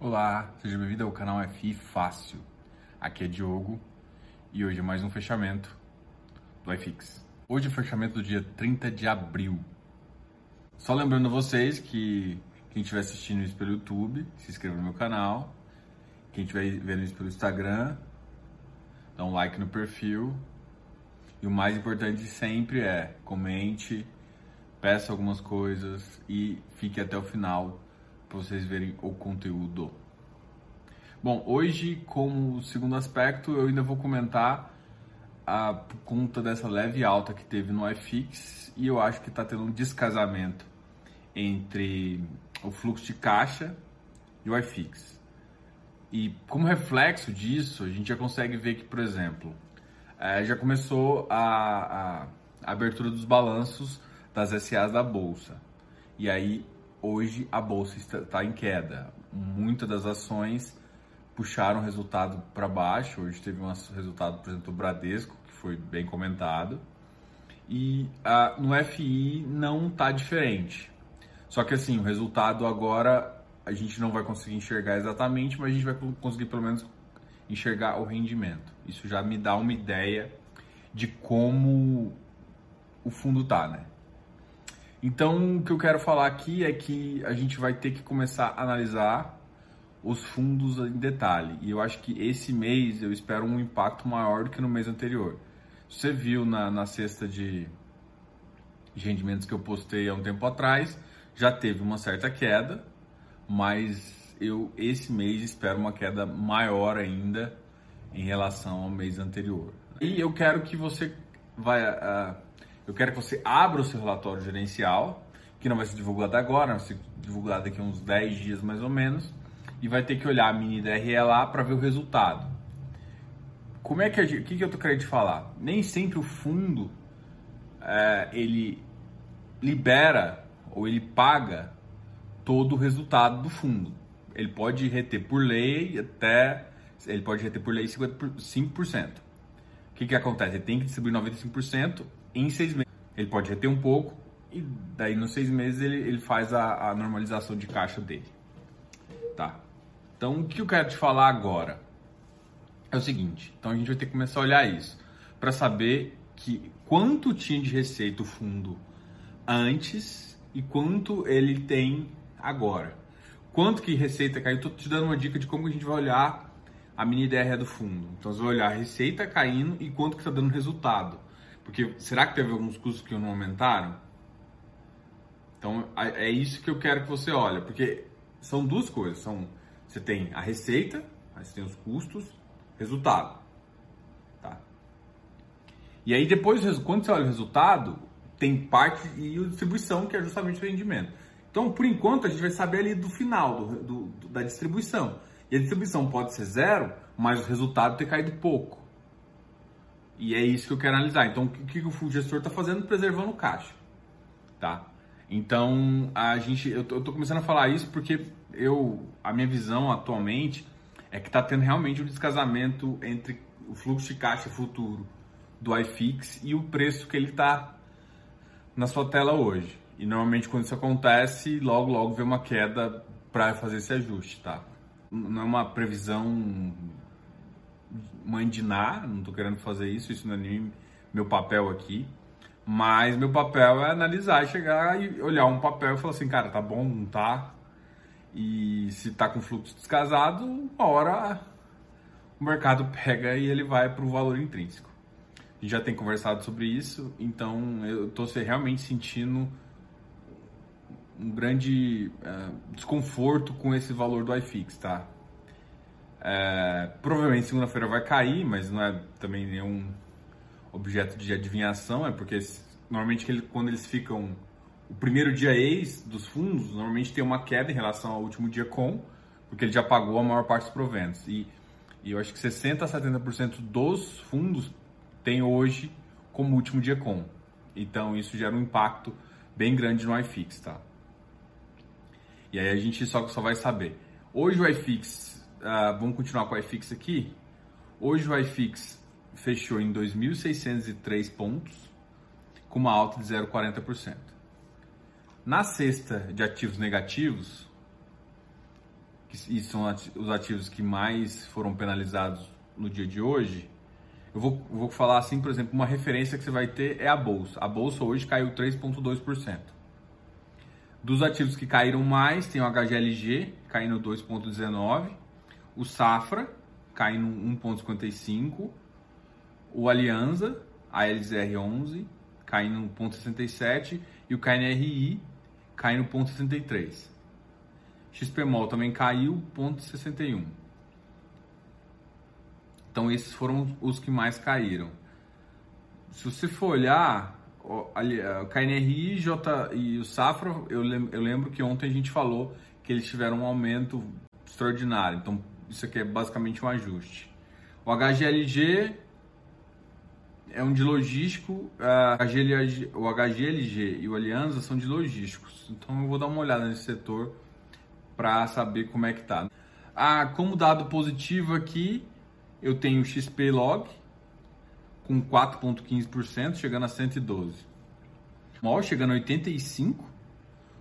Olá, seja bem-vindo ao canal FI Fácil. Aqui é Diogo e hoje é mais um fechamento do iFix. Hoje é o fechamento do dia 30 de abril. Só lembrando a vocês que quem estiver assistindo isso pelo YouTube, se inscreva no meu canal. Quem estiver vendo isso pelo Instagram, dá um like no perfil. E o mais importante sempre é comente, peça algumas coisas e fique até o final para vocês verem o conteúdo. Bom, hoje, como segundo aspecto, eu ainda vou comentar a conta dessa leve alta que teve no iFix e eu acho que está tendo um descasamento entre o fluxo de caixa e o iFix. E como reflexo disso, a gente já consegue ver que, por exemplo, é, já começou a, a, abertura dos balanços das SAs da Bolsa. E aí, hoje, a Bolsa está, está em queda. Muitas das ações puxaram o resultado para baixo. Hoje teve um resultado, por exemplo, do Bradesco, que foi bem comentado. E no FI não está diferente. Só que assim, o resultado agora a gente não vai conseguir enxergar exatamente, mas a gente vai conseguir pelo menos enxergar o rendimento. Isso já me dá uma ideia de como o fundo tá, né? Então, o que eu quero falar aqui é que a gente vai ter que começar a analisar os fundos em detalhe. E eu acho que esse mês eu espero um impacto maior do que no mês anterior. Você viu na, na cesta de, de rendimentos que eu postei há um tempo atrás, já teve uma certa queda, mas eu esse mês espero uma queda maior ainda em relação ao mês anterior. E eu quero que você vai, uh, eu quero que você abra o seu relatório gerencial, que não vai ser divulgado agora, vai ser divulgado daqui a uns 10 dias mais ou menos, e vai ter que olhar a mini DRE lá para ver o resultado. Como é que o que, que eu tô querendo te falar? Nem sempre o fundo é, ele libera ou ele paga todo o resultado do fundo. Ele pode reter por lei até ele pode reter por lei 5%. O que, que acontece? Ele tem que distribuir 95% em seis meses. Ele pode reter um pouco e daí nos seis meses ele, ele faz a, a normalização de caixa dele. Tá? Então, o que eu quero te falar agora é o seguinte: então a gente vai ter que começar a olhar isso para saber que quanto tinha de receita o fundo antes e quanto ele tem agora. Quanto que receita caiu? Estou te dando uma dica de como a gente vai olhar a mini DRE do fundo. Então você vai olhar a receita caindo e quanto que está dando resultado. Porque será que teve alguns custos que não aumentaram? Então é isso que eu quero que você olhe, porque são duas coisas, são você tem a receita, aí você tem os custos, resultado. Tá? E aí depois, quando você olha o resultado, tem parte e distribuição, que é justamente o rendimento. Então, por enquanto, a gente vai saber ali do final do, do, da distribuição. E a distribuição pode ser zero, mas o resultado ter caído pouco. E é isso que eu quero analisar. Então, o que, que o gestor está fazendo? Preservando o caixa. Tá? Então, a gente, eu estou começando a falar isso porque eu, a minha visão atualmente é que está tendo realmente um descasamento entre o fluxo de caixa futuro do iFix e o preço que ele está na sua tela hoje. E normalmente quando isso acontece, logo logo vem uma queda para fazer esse ajuste, tá? Não é uma previsão mandinar, não estou querendo fazer isso, isso não é nem meu papel aqui. Mas meu papel é analisar, chegar e olhar um papel e falar assim, cara, tá bom, não tá? E se tá com fluxo descasado, uma hora o mercado pega e ele vai para o valor intrínseco. A gente já tem conversado sobre isso, então eu estou realmente sentindo um grande uh, desconforto com esse valor do iFix, tá? É, provavelmente segunda-feira vai cair, mas não é também nenhum objeto de adivinhação, é porque normalmente quando eles ficam o primeiro dia ex dos fundos, normalmente tem uma queda em relação ao último dia com, porque ele já pagou a maior parte dos proventos. E, e eu acho que 60 a 70% dos fundos tem hoje como último dia com. Então isso gera um impacto bem grande no iFix, tá? E aí a gente só, só vai saber. Hoje o iFix, uh, vamos continuar com o iFix aqui. Hoje o iFix fechou em 2.603 pontos, com uma alta de 0,40%. Na cesta de ativos negativos, que são os ativos que mais foram penalizados no dia de hoje, eu vou, vou falar assim, por exemplo, uma referência que você vai ter é a bolsa. A bolsa hoje caiu 3,2%. Dos ativos que caíram mais, tem o HGLG caindo 2,19%, o Safra caindo 1,55%, o Alianza, a LZR11, caindo 1,67% e o KNRI caindo 0,63%. XPMOL também caiu 0,61%. Então esses foram os que mais caíram. Se você for olhar, o KNRI J, e o Safra, eu lembro que ontem a gente falou que eles tiveram um aumento extraordinário. Então isso aqui é basicamente um ajuste. O HGLG é um de logístico, o HGLG e o Aliança são de logísticos. Então eu vou dar uma olhada nesse setor para saber como é que tá. Ah, como dado positivo aqui, eu tenho XP Log com 4,15%, chegando a 112. MOL chegando a 85,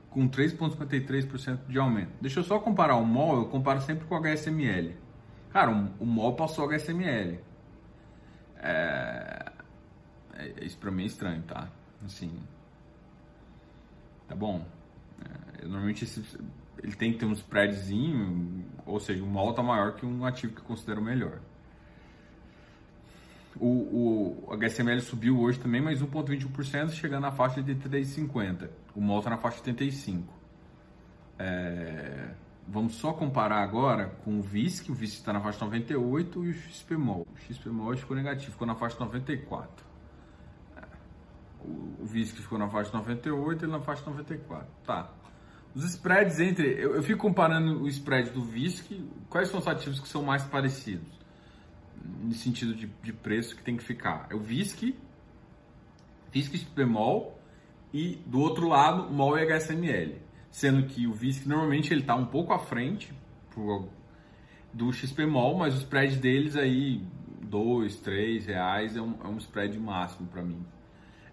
com 3,53% de aumento. Deixa eu só comparar o MOL, eu comparo sempre com o HSML. Cara, o MOL passou o HSML. É... é isso pra mim é estranho, tá? Assim. Tá bom. É, normalmente esse, ele tem que ter um spreadzinho, ou seja, um MOL tá maior que um ativo que eu considero melhor. O, o HSML subiu hoje também, mais 1,21%, chegando na faixa de 3,50. O MOL está na faixa de 85. É, vamos só comparar agora com o VISC. O VISC está na faixa de 98 e o XPMOL. O XPMOL ficou negativo, ficou na faixa de 94. É, o, VISC ficou na faixa de 98 e ele na faixa de 94. Tá. Os spreads entre. Eu, eu fico comparando o spread do VISC. Quais são os ativos que são mais parecidos? No sentido de, de preço que tem que ficar. É o VISC, VISC bemol e do outro lado MOL e HSML. Sendo que o VISC normalmente ele está um pouco à frente pro, do XPMOL, mas o spread deles aí, 2, 3 reais é um, é um spread máximo para mim.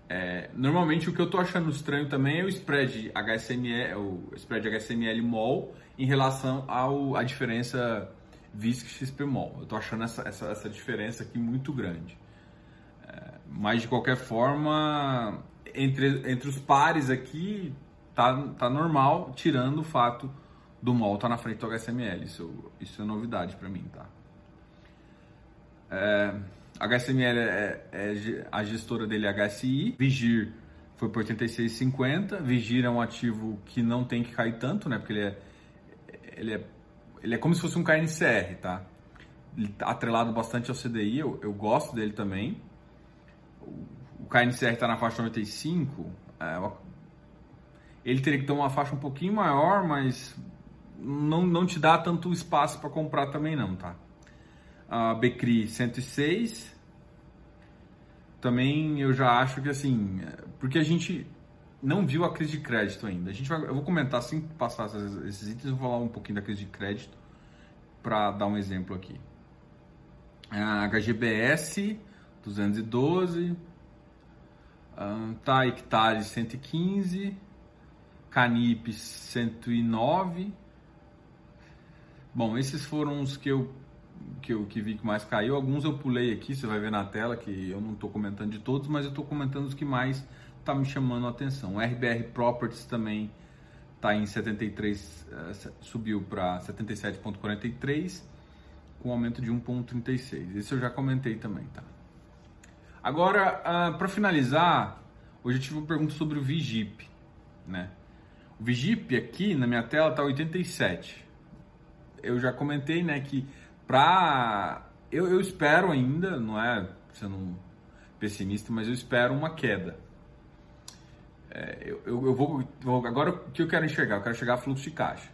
É, normalmente o que eu tô achando estranho também é o spread HSML, o spread HSML MOL em relação ao a diferença VISC XPMOL. Eu tô achando essa, essa, essa diferença aqui muito grande. É, mas de qualquer forma, entre, entre os pares aqui, tá, tá normal, tirando o fato do MOL tá na frente do HSML. Isso, isso é novidade para mim, tá? É, HSML é, é, a gestora dele é HSI, Vigir foi por 86,50. Vigir é um ativo que não tem que cair tanto, né? Porque ele é, ele é ele é como se fosse um KNCR, tá? Ele tá atrelado bastante ao CDI, eu, eu gosto dele também. O, KNCR está na faixa 95, é, ele teria que ter uma faixa um pouquinho maior, mas não, não te dá tanto espaço para comprar também não, tá? A Becri 106, também eu já acho que assim, porque a gente não viu a crise de crédito ainda. A gente vai, eu vou comentar assim que passar esses itens, eu vou falar um pouquinho da crise de crédito para dar um exemplo aqui. A HGBS 212, tá hectare 115, Canip 109. Bom, esses foram os que eu que eu que vi que mais caiu. Alguns eu pulei aqui, você vai ver na tela que eu não estou comentando de todos, mas eu estou comentando os que mais tá me chamando a atenção. O RBR Properties também está em 73, uh, subiu para 77,43 com aumento de 1,36. Isso eu já comentei também, tá? Agora, uh, para finalizar, hoje eu tive uma pergunta sobre o Vigip, né? O Vigip aqui na minha tela está 87. Eu já comentei, né, que para eu, eu espero ainda, não é sendo pessimista, mas eu espero uma queda. É, eu, eu, vou, vou, Agora o que eu quero enxergar? Eu quero enxergar fluxo de caixa.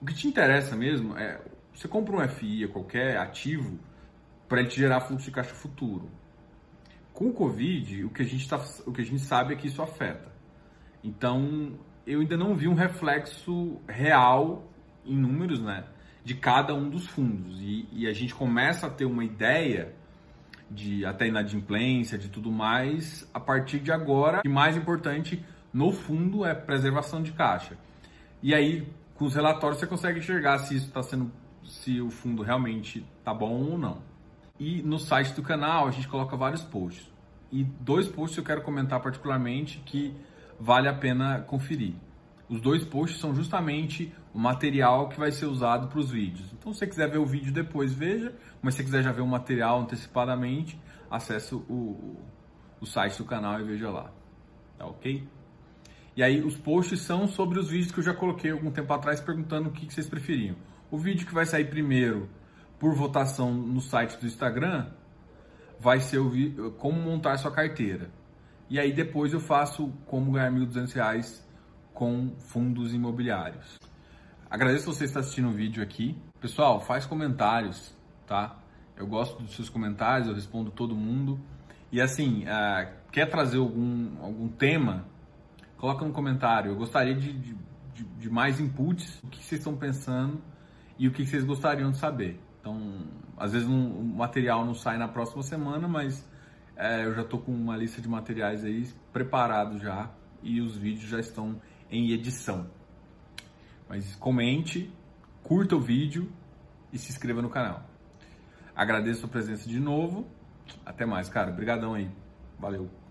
O que te interessa mesmo é. Você compra um FI, qualquer ativo, para ele te gerar fluxo de caixa futuro. Com o Covid, o que, a gente tá, o que a gente sabe é que isso afeta. Então, eu ainda não vi um reflexo real em números, né? De cada um dos fundos. E, e a gente começa a ter uma ideia de até inadimplência, de tudo mais, a partir de agora. E mais importante, no fundo, é preservação de caixa. E aí, com os relatórios você consegue enxergar se isso está sendo, se o fundo realmente tá bom ou não. E no site do canal a gente coloca vários posts. E dois posts eu quero comentar particularmente que vale a pena conferir. Os dois posts são justamente o material que vai ser usado para os vídeos. Então, se você quiser ver o vídeo depois, veja. Mas se você quiser já ver o material antecipadamente, acesse o, o site do canal e veja lá. Tá ok? E aí, os posts são sobre os vídeos que eu já coloquei algum tempo atrás perguntando o que, vocês preferiam. O vídeo que vai sair primeiro por votação no site do Instagram vai ser o como montar sua carteira. E aí depois eu faço como ganhar R$ 1.200 com fundos imobiliários. Agradeço você estar assistindo o vídeo aqui. Pessoal, faz comentários, tá? Eu gosto dos seus comentários, eu respondo todo mundo. E assim, uh, quer trazer algum, algum tema? Coloca no comentário. Eu gostaria de, de, de mais inputs, o que vocês estão pensando e o que vocês gostariam de saber. Então, às vezes um, o material não sai na próxima semana, mas é, eu já estou com uma lista de materiais aí preparado já e os vídeos já estão em edição. Mas comente, curta o vídeo e se inscreva no canal. Agradeço a presença de novo. Até mais, cara. Obrigadão aí. Valeu.